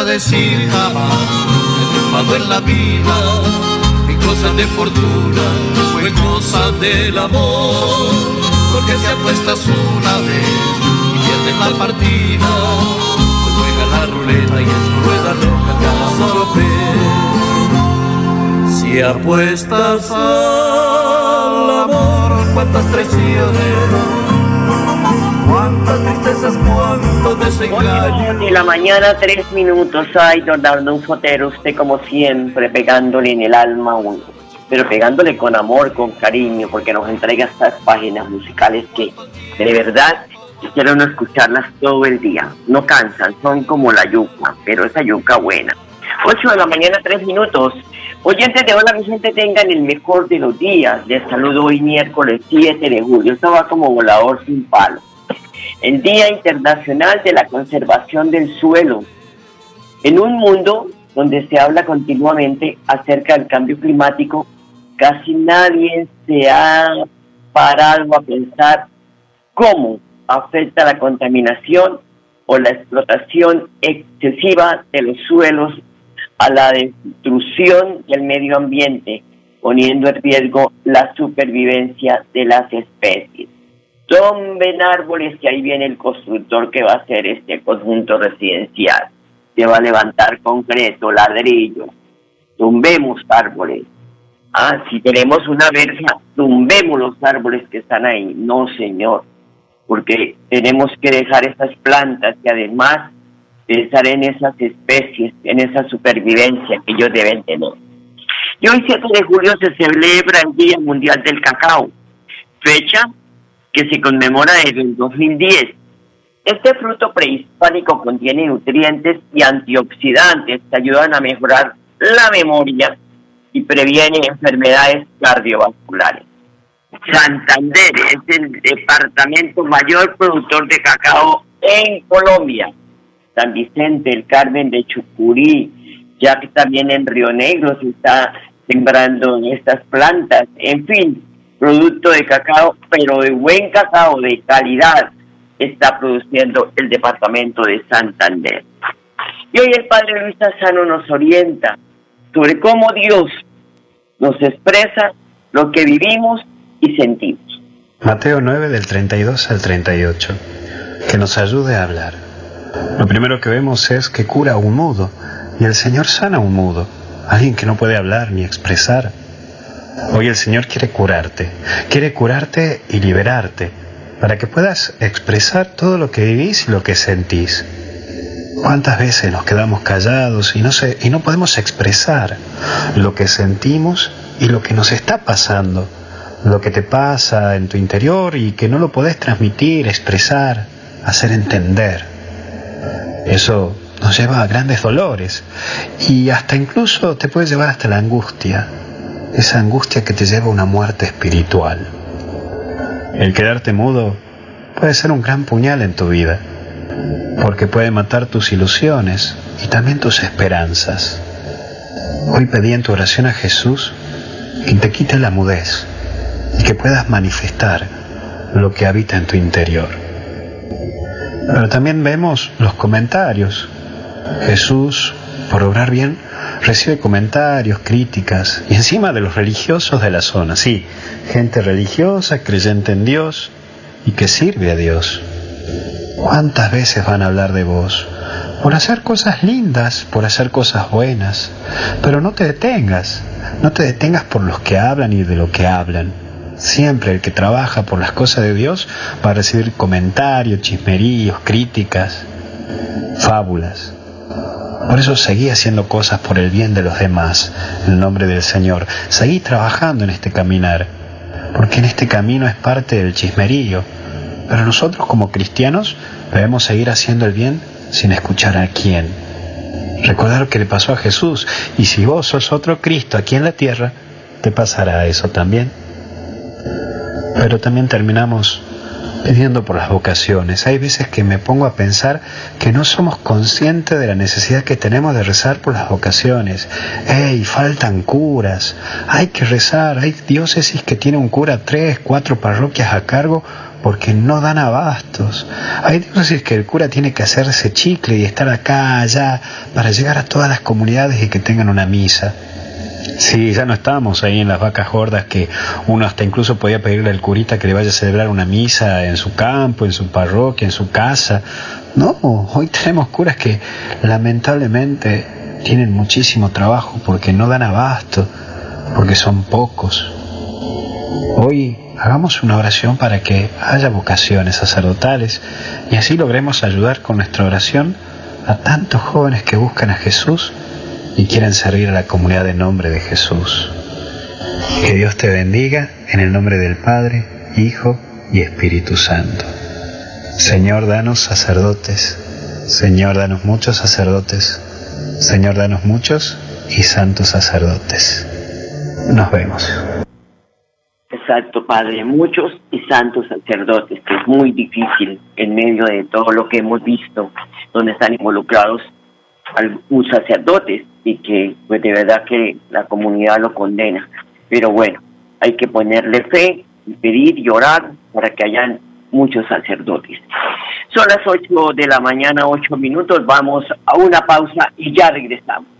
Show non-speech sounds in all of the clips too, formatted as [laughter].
Vuelvas a decir jamás he triunfado en la vida en cosas de fortuna o en cosas del amor. Porque si apuestas una vez y pierdes la partida, pues juega la ruleta y en su rueda loca ganas solo. Si apuestas al de la mañana, tres minutos. Ay, don Arnulfo Otero, usted como siempre, pegándole en el alma uno. Pero pegándole con amor, con cariño, porque nos entrega estas páginas musicales que, de verdad, quiero escucharlas todo el día. No cansan, son como la yuca, pero esa yuca buena. 8 de la mañana, tres minutos. Oyentes de Hola, mi gente, tengan el mejor de los días. Les saludo hoy miércoles 7 de julio. Esto va como volador sin palo el Día Internacional de la Conservación del Suelo. En un mundo donde se habla continuamente acerca del cambio climático, casi nadie se ha parado a pensar cómo afecta la contaminación o la explotación excesiva de los suelos a la destrucción del medio ambiente, poniendo en riesgo la supervivencia de las especies. Tumben árboles que ahí viene el constructor que va a hacer este conjunto residencial. Se va a levantar concreto, ladrillo. Tumbemos árboles. Ah, si tenemos una verja, tumbemos los árboles que están ahí. No, señor, porque tenemos que dejar esas plantas y además pensar en esas especies, en esa supervivencia que ellos deben tener. Y hoy 7 de julio se celebra el Día Mundial del Cacao, fecha que se conmemora desde el 2010. Este fruto prehispánico contiene nutrientes y antioxidantes que ayudan a mejorar la memoria y previene enfermedades cardiovasculares. Santander es el departamento mayor productor de cacao en Colombia. San Vicente, el Carmen de Chucurí, ya que también en Río Negro se está sembrando estas plantas. En fin, producto de cacao, pero de buen cacao, de calidad, está produciendo el departamento de Santander. Y hoy el Padre Luis Sassano nos orienta sobre cómo Dios nos expresa lo que vivimos y sentimos. Mateo 9 del 32 al 38. Que nos ayude a hablar. Lo primero que vemos es que cura un mudo y el Señor sana un mudo, alguien que no puede hablar ni expresar. Hoy el Señor quiere curarte, quiere curarte y liberarte para que puedas expresar todo lo que vivís y lo que sentís. ¿Cuántas veces nos quedamos callados y no, se, y no podemos expresar lo que sentimos y lo que nos está pasando? Lo que te pasa en tu interior y que no lo podés transmitir, expresar, hacer entender. Eso nos lleva a grandes dolores y hasta incluso te puede llevar hasta la angustia, esa angustia que te lleva a una muerte espiritual. El quedarte mudo puede ser un gran puñal en tu vida, porque puede matar tus ilusiones y también tus esperanzas. Hoy pedí en tu oración a Jesús que te quite la mudez y que puedas manifestar lo que habita en tu interior. Pero también vemos los comentarios. Jesús por obrar bien, recibe comentarios, críticas, y encima de los religiosos de la zona, sí, gente religiosa, creyente en Dios y que sirve a Dios. ¿Cuántas veces van a hablar de vos? Por hacer cosas lindas, por hacer cosas buenas, pero no te detengas, no te detengas por los que hablan y de lo que hablan. Siempre el que trabaja por las cosas de Dios va a recibir comentarios, chismeríos, críticas, fábulas. Por eso seguí haciendo cosas por el bien de los demás, en el nombre del Señor. Seguí trabajando en este caminar, porque en este camino es parte del chismerío. Pero nosotros como cristianos debemos seguir haciendo el bien sin escuchar a quién. Recordar lo que le pasó a Jesús. Y si vos sos otro Cristo aquí en la tierra, te pasará eso también. Pero también terminamos pidiendo por las vocaciones. Hay veces que me pongo a pensar que no somos conscientes de la necesidad que tenemos de rezar por las vocaciones. ¡Ey! Faltan curas. Hay que rezar. Hay diócesis que tienen un cura tres, cuatro parroquias a cargo porque no dan abastos. Hay diócesis que el cura tiene que hacerse chicle y estar acá, allá, para llegar a todas las comunidades y que tengan una misa. Sí, ya no estamos ahí en las vacas gordas que uno hasta incluso podía pedirle al curita que le vaya a celebrar una misa en su campo, en su parroquia, en su casa. No, hoy tenemos curas que lamentablemente tienen muchísimo trabajo porque no dan abasto, porque son pocos. Hoy hagamos una oración para que haya vocaciones sacerdotales y así logremos ayudar con nuestra oración a tantos jóvenes que buscan a Jesús y quieren servir a la comunidad en nombre de Jesús. Que Dios te bendiga en el nombre del Padre, Hijo y Espíritu Santo. Señor, danos sacerdotes. Señor, danos muchos sacerdotes. Señor, danos muchos y santos sacerdotes. Nos vemos. Exacto, Padre, muchos y santos sacerdotes, que es muy difícil en medio de todo lo que hemos visto, donde están involucrados muchos sacerdotes y que pues de verdad que la comunidad lo condena. Pero bueno, hay que ponerle fe, pedir y orar para que hayan muchos sacerdotes. Son las 8 de la mañana, 8 minutos, vamos a una pausa y ya regresamos.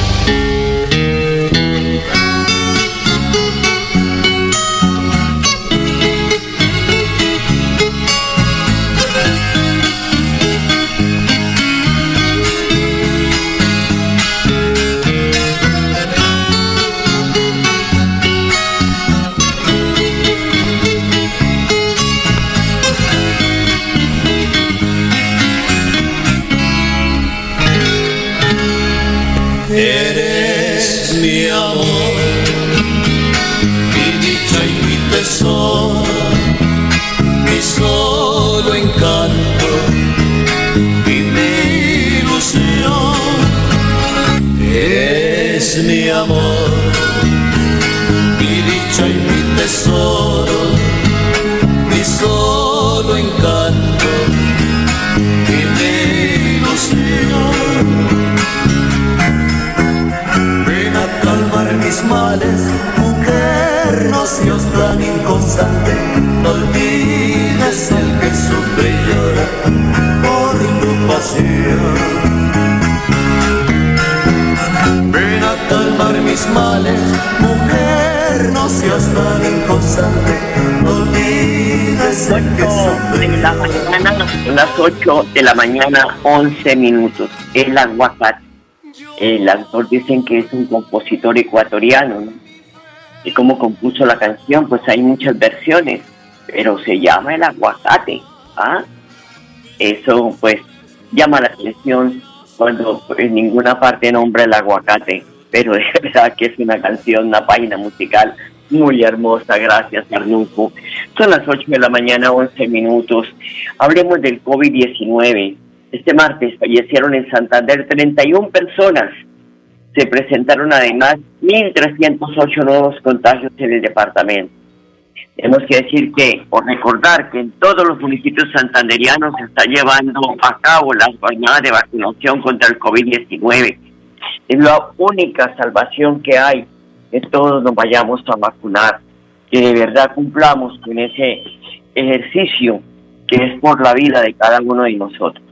Las 8 de la mañana, 11 minutos. La WhatsApp. El autor dicen que es un compositor ecuatoriano, ¿no? Y cómo compuso la canción, pues hay muchas versiones, pero se llama El Aguacate. ¿ah? Eso pues llama la atención cuando en ninguna parte nombra el aguacate, pero [laughs] de verdad que es una canción, una página musical muy hermosa, gracias Arnulfo. Son las 8 de la mañana, 11 minutos. Hablemos del COVID-19. Este martes fallecieron en Santander 31 personas. Se presentaron además 1.308 nuevos contagios en el departamento. Tenemos que decir que, por recordar que en todos los municipios santanderianos se está llevando a cabo la jornada de vacunación contra el COVID-19. Es la única salvación que hay que todos nos vayamos a vacunar, que de verdad cumplamos con ese ejercicio que es por la vida de cada uno de nosotros.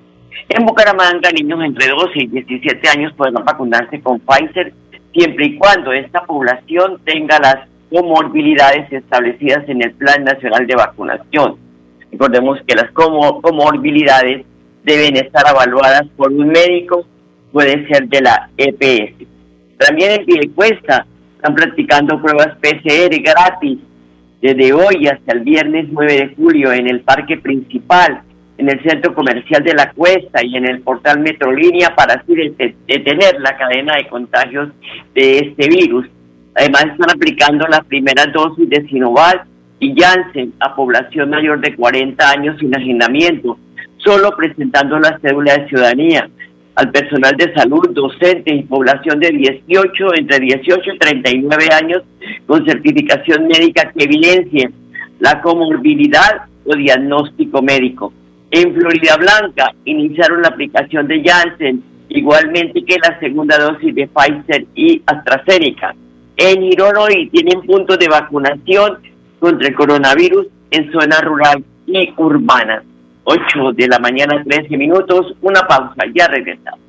En Bucaramanga, niños entre 12 y 17 años podrán vacunarse con Pfizer siempre y cuando esta población tenga las comorbilidades establecidas en el Plan Nacional de Vacunación. Recordemos que las comorbilidades deben estar evaluadas por un médico, puede ser de la EPS. También en Piedecuesta están practicando pruebas PCR gratis desde hoy hasta el viernes 9 de julio en el parque principal, en el centro comercial de la Cuesta y en el portal Metrolínea para así detener la cadena de contagios de este virus. Además están aplicando las primeras dosis de Sinovac y Janssen a población mayor de 40 años sin agendamiento, solo presentando la cédula de ciudadanía al personal de salud, docentes y población de 18, entre 18 y 39 años con certificación médica que evidencie la comorbilidad o diagnóstico médico. En Florida Blanca iniciaron la aplicación de Janssen, igualmente que la segunda dosis de Pfizer y AstraZeneca. En Girón hoy tienen puntos de vacunación contra el coronavirus en zona rural y urbana. 8 de la mañana, 13 minutos. Una pausa, ya regresamos.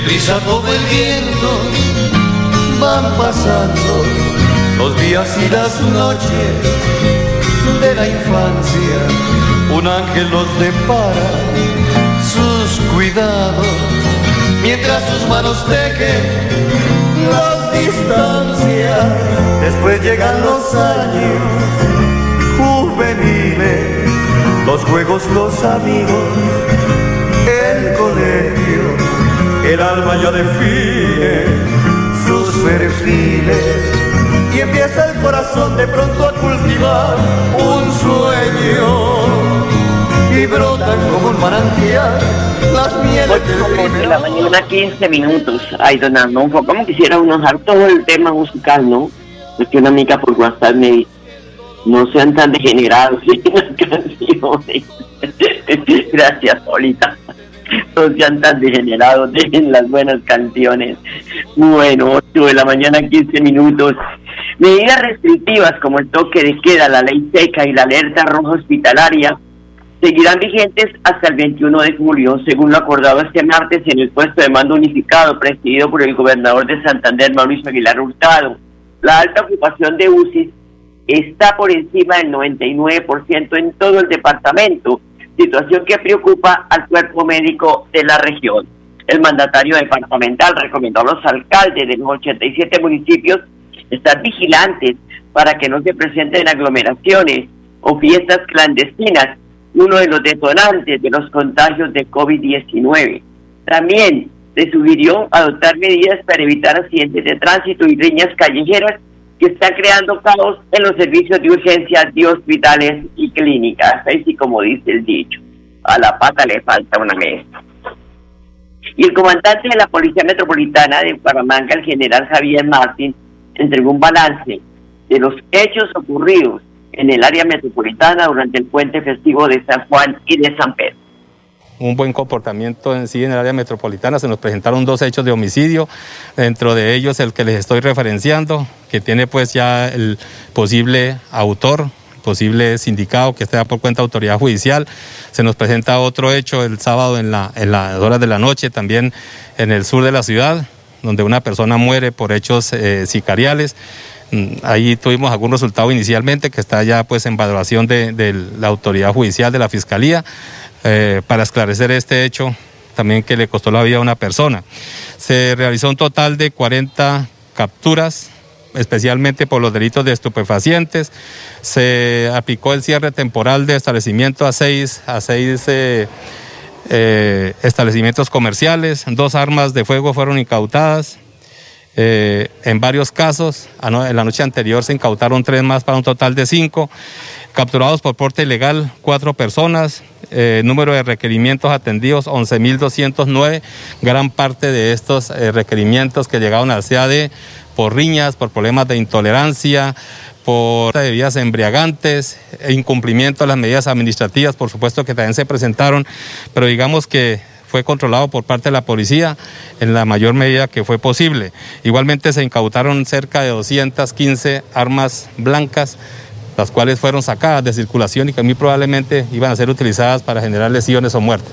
Deprisa como el viento van pasando los días y las noches de la infancia. Un ángel los depara sus cuidados mientras sus manos tejen las distancias. Después llegan los años juveniles, los juegos, los amigos, el colegio el alma ya define sus perfiles y empieza el corazón de pronto a cultivar un sueño y brotan como un manantial las mieles de la mañana 15 minutos. Ay, don Arnulfo, como quisiera uno dejar todo el tema musical, ¿no? Es que una amiga por WhatsApp me dice, no sean tan degenerados [laughs] en las canciones. [laughs] Gracias, Solita no sean tan degenerados, [laughs] dejen las buenas canciones. Bueno, 8 de la mañana, 15 minutos. Medidas restrictivas como el toque de queda, la ley seca y la alerta roja hospitalaria seguirán vigentes hasta el 21 de julio, según lo acordado este martes en el puesto de mando unificado presidido por el gobernador de Santander, Mauricio Aguilar Hurtado. La alta ocupación de UCI está por encima del 99% en todo el departamento situación que preocupa al cuerpo médico de la región. El mandatario departamental recomendó a los alcaldes de los 87 municipios estar vigilantes para que no se presenten aglomeraciones o fiestas clandestinas, uno de los detonantes de los contagios de COVID-19. También se sugirió adoptar medidas para evitar accidentes de tránsito y riñas callejeras que está creando caos en los servicios de urgencia de hospitales y clínicas, así como dice el dicho, a la pata le falta una mesa. Y el comandante de la Policía Metropolitana de Paramanga, el general Javier Martín, entregó un balance de los hechos ocurridos en el área metropolitana durante el puente festivo de San Juan y de San Pedro un buen comportamiento en sí en el área metropolitana. Se nos presentaron dos hechos de homicidio, dentro de ellos el que les estoy referenciando, que tiene pues ya el posible autor, posible sindicado que esté por cuenta de autoridad judicial. Se nos presenta otro hecho el sábado en, la, en las horas de la noche, también en el sur de la ciudad, donde una persona muere por hechos eh, sicariales. Mm, ahí tuvimos algún resultado inicialmente que está ya pues en valoración de, de la autoridad judicial de la fiscalía. Eh, para esclarecer este hecho también que le costó la vida a una persona. Se realizó un total de 40 capturas, especialmente por los delitos de estupefacientes. Se aplicó el cierre temporal de establecimiento a seis, a seis eh, eh, establecimientos comerciales. Dos armas de fuego fueron incautadas. en varios casos, en la noche anterior se incautaron tres más para un total de cinco. Capturados por porte ilegal, cuatro personas. Eh, número de requerimientos atendidos, 11.209. Gran parte de estos eh, requerimientos que llegaron al CAD por riñas, por problemas de intolerancia, por bebidas embriagantes, e incumplimiento de las medidas administrativas, por supuesto que también se presentaron, pero digamos que fue controlado por parte de la policía en la mayor medida que fue posible. Igualmente se incautaron cerca de 215 armas blancas las cuales fueron sacadas de circulación y que muy probablemente iban a ser utilizadas para generar lesiones o muertes.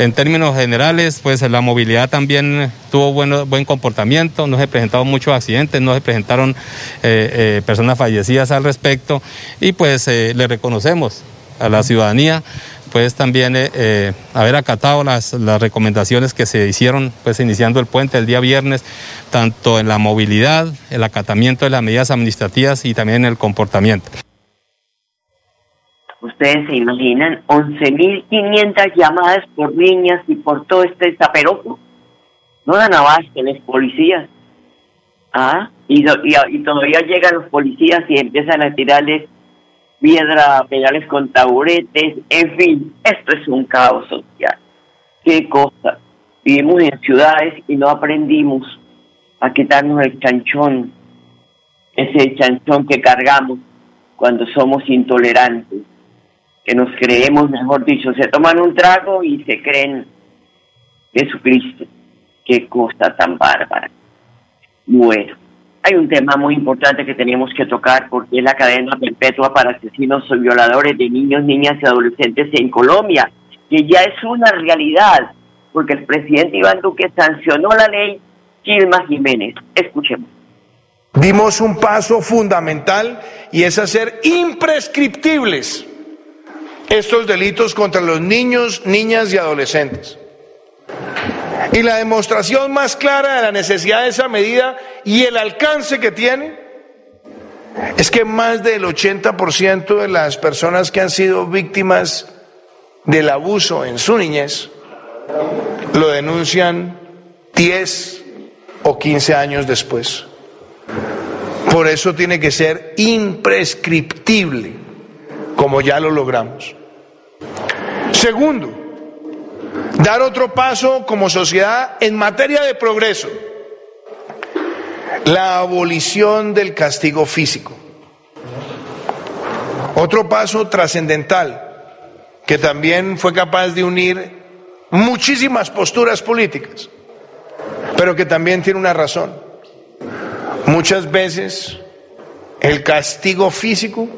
En términos generales, pues la movilidad también tuvo bueno, buen comportamiento, no se presentaron muchos accidentes, no se presentaron eh, eh, personas fallecidas al respecto y pues eh, le reconocemos a la ciudadanía pues también haber acatado las, las, recomendaciones que se hicieron pues iniciando el puente el día viernes, tanto en la movilidad, el acatamiento de las medidas administrativas y también en el comportamiento. Ustedes se imaginan 11.500 llamadas por niñas y por todo este zaperoco. No dan abasto los policías. Ah, y, todavía llegan los policías y empiezan a tirarles piedra, pedales con taburetes, en fin, esto es un caos social. Qué cosa. Vivimos en ciudades y no aprendimos a quitarnos el chanchón, ese chanchón que cargamos cuando somos intolerantes que nos creemos, mejor dicho, se toman un trago y se creen Jesucristo. Qué cosa tan bárbara. Bueno, hay un tema muy importante que tenemos que tocar porque es la cadena perpetua para asesinos o violadores de niños, niñas y adolescentes en Colombia, que ya es una realidad, porque el presidente Iván Duque sancionó la ley Gilma Jiménez. Escuchemos. Dimos un paso fundamental y es hacer imprescriptibles estos delitos contra los niños, niñas y adolescentes. Y la demostración más clara de la necesidad de esa medida y el alcance que tiene es que más del 80% de las personas que han sido víctimas del abuso en su niñez lo denuncian 10 o 15 años después. Por eso tiene que ser imprescriptible, como ya lo logramos. Segundo, dar otro paso como sociedad en materia de progreso, la abolición del castigo físico. Otro paso trascendental que también fue capaz de unir muchísimas posturas políticas, pero que también tiene una razón. Muchas veces el castigo físico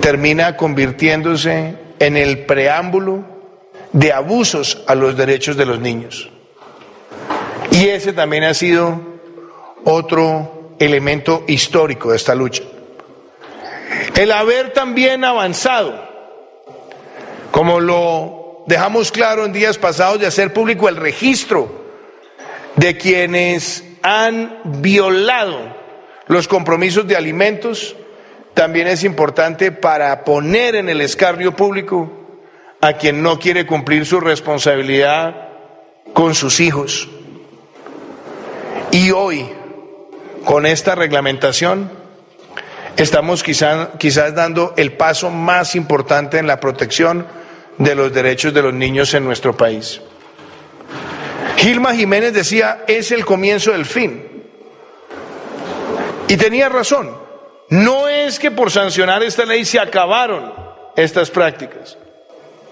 termina convirtiéndose en el preámbulo de abusos a los derechos de los niños. Y ese también ha sido otro elemento histórico de esta lucha. El haber también avanzado, como lo dejamos claro en días pasados, de hacer público el registro de quienes han violado los compromisos de alimentos también es importante para poner en el escarnio público a quien no quiere cumplir su responsabilidad con sus hijos. Y hoy, con esta reglamentación, estamos quizás dando el paso más importante en la protección de los derechos de los niños en nuestro país. Gilma Jiménez decía, es el comienzo del fin. Y tenía razón. No es que por sancionar esta ley se acabaron estas prácticas.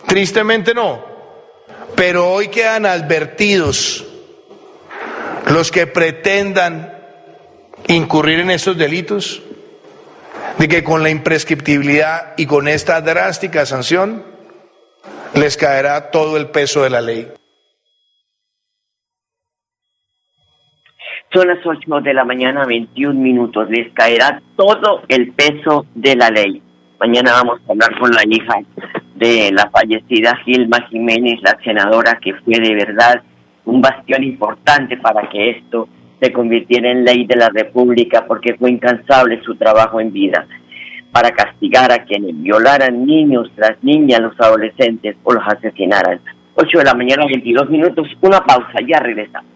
Tristemente no. Pero hoy quedan advertidos los que pretendan incurrir en estos delitos, de que con la imprescriptibilidad y con esta drástica sanción les caerá todo el peso de la ley. Son las 8 de la mañana, 21 minutos. Les caerá todo el peso de la ley. Mañana vamos a hablar con la hija de la fallecida Gilma Jiménez, la senadora que fue de verdad un bastión importante para que esto se convirtiera en ley de la República porque fue incansable su trabajo en vida para castigar a quienes violaran niños, las niñas, los adolescentes o los asesinaran. 8 de la mañana, 22 minutos, una pausa, ya regresamos.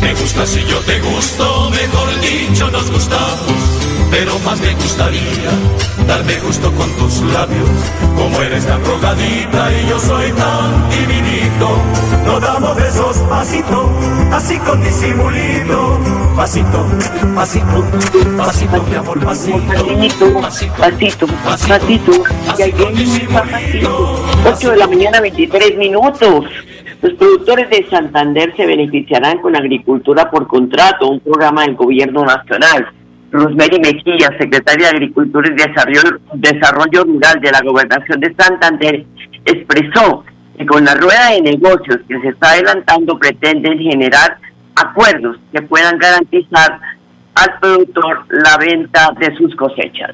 Me gusta si yo te gusto, mejor dicho nos gustamos. Pero más me gustaría darme gusto con tus labios. Como eres tan rogadita y yo soy tan divinito. No damos esos pasitos, así con disimulito. Pasito, pasito, pasito, mi amor, pasito. Pasito, pasito, pasito. Y ahí viene un pasito. 8 de la mañana, 23 minutos. Los productores de Santander se beneficiarán con agricultura por contrato, un programa del gobierno nacional. Rosemary Mejía, secretaria de Agricultura y Desarrollo, Desarrollo Rural de la Gobernación de Santander, expresó que con la rueda de negocios que se está adelantando pretenden generar acuerdos que puedan garantizar al productor la venta de sus cosechas.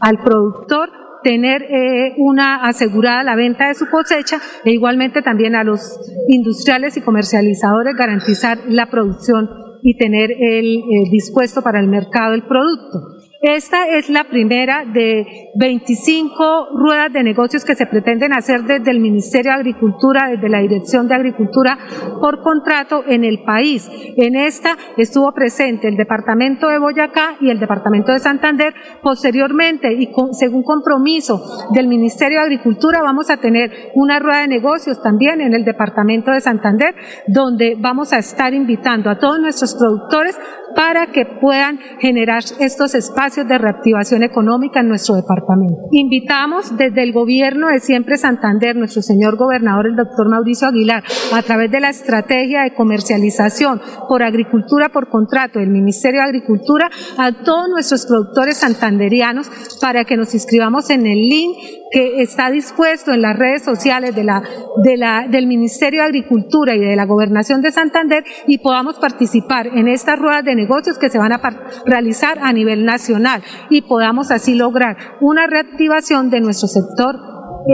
Al productor tener eh, una asegurada la venta de su cosecha e igualmente también a los industriales y comercializadores garantizar la producción y tener el eh, dispuesto para el mercado el producto. Esta es la primera de 25 ruedas de negocios que se pretenden hacer desde el Ministerio de Agricultura, desde la Dirección de Agricultura por contrato en el país. En esta estuvo presente el Departamento de Boyacá y el Departamento de Santander. Posteriormente, y según compromiso del Ministerio de Agricultura, vamos a tener una rueda de negocios también en el Departamento de Santander, donde vamos a estar invitando a todos nuestros productores para que puedan generar estos espacios de reactivación económica en nuestro departamento. Invitamos desde el gobierno de Siempre Santander, nuestro señor gobernador, el doctor Mauricio Aguilar, a través de la estrategia de comercialización por agricultura por contrato del Ministerio de Agricultura, a todos nuestros productores santanderianos para que nos inscribamos en el link que está dispuesto en las redes sociales de la, de la, del Ministerio de Agricultura y de la Gobernación de Santander y podamos participar en estas ruedas de negocios que se van a realizar a nivel nacional y podamos así lograr una reactivación de nuestro sector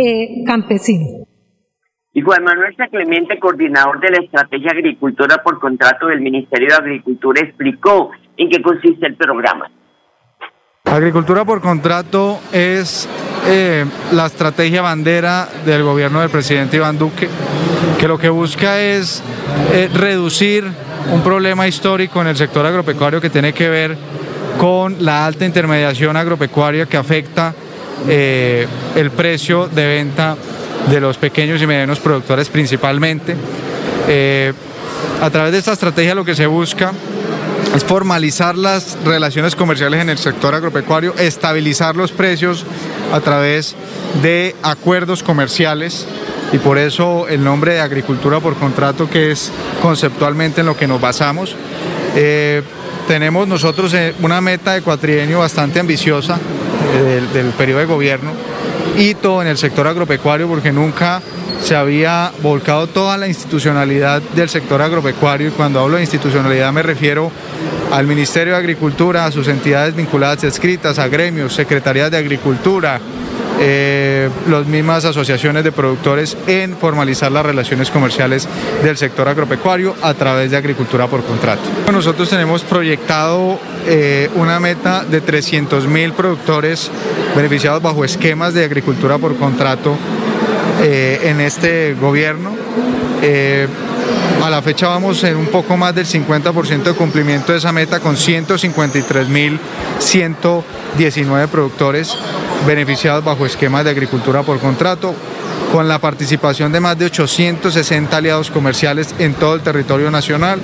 eh, campesino. Y Juan Manuel Clemente, coordinador de la Estrategia Agricultura por contrato del Ministerio de Agricultura, explicó en qué consiste el programa. Agricultura por contrato es eh, la estrategia bandera del gobierno del presidente Iván Duque, que lo que busca es eh, reducir un problema histórico en el sector agropecuario que tiene que ver con la alta intermediación agropecuaria que afecta eh, el precio de venta de los pequeños y medianos productores principalmente. a través de esta estrategia lo que se busca es formalizar las relaciones comerciales en el sector agropecuario, estabilizar los precios a través de acuerdos comerciales y por eso el nombre de agricultura por contrato que es conceptualmente en lo que nos basamos. Eh, tenemos nosotros eh, una meta de cuatrienio bastante ambiciosa eh, del, del periodo de gobierno, hito en el sector agropecuario porque nunca se había volcado toda la institucionalidad del sector agropecuario y cuando hablo de institucionalidad me refiero al Ministerio de Agricultura, a sus entidades vinculadas escritas, a gremios, secretarías de Agricultura, eh, las mismas asociaciones de productores en formalizar las relaciones comerciales del sector agropecuario a través de agricultura por contrato. Nosotros tenemos proyectado eh, una meta de 300 mil productores beneficiados bajo esquemas de agricultura por contrato eh, en este gobierno. A la fecha vamos en un poco más del 50% de cumplimiento de esa meta con 153.119 productores beneficiados bajo esquemas de agricultura por contrato, con la participación de más de 860 aliados comerciales en todo el territorio nacional.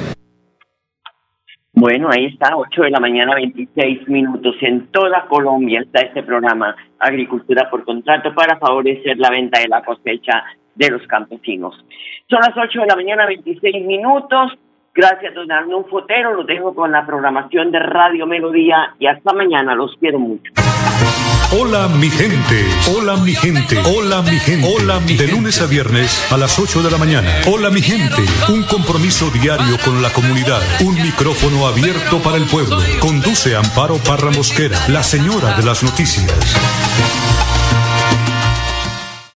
Bueno, ahí está, 8 de la mañana, 26 minutos. En toda Colombia está este programa Agricultura por Contrato para favorecer la venta de la cosecha de los campesinos. Son las 8 de la mañana, 26 minutos. Gracias, don Arnulfo Fotero. Los dejo con la programación de Radio Melodía y hasta mañana. Los quiero mucho. Hola mi gente, hola mi gente, hola mi gente, hola mi De lunes a viernes a las 8 de la mañana. Hola mi gente, un compromiso diario con la comunidad, un micrófono abierto para el pueblo. Conduce Amparo Parra Mosquera, la señora de las noticias.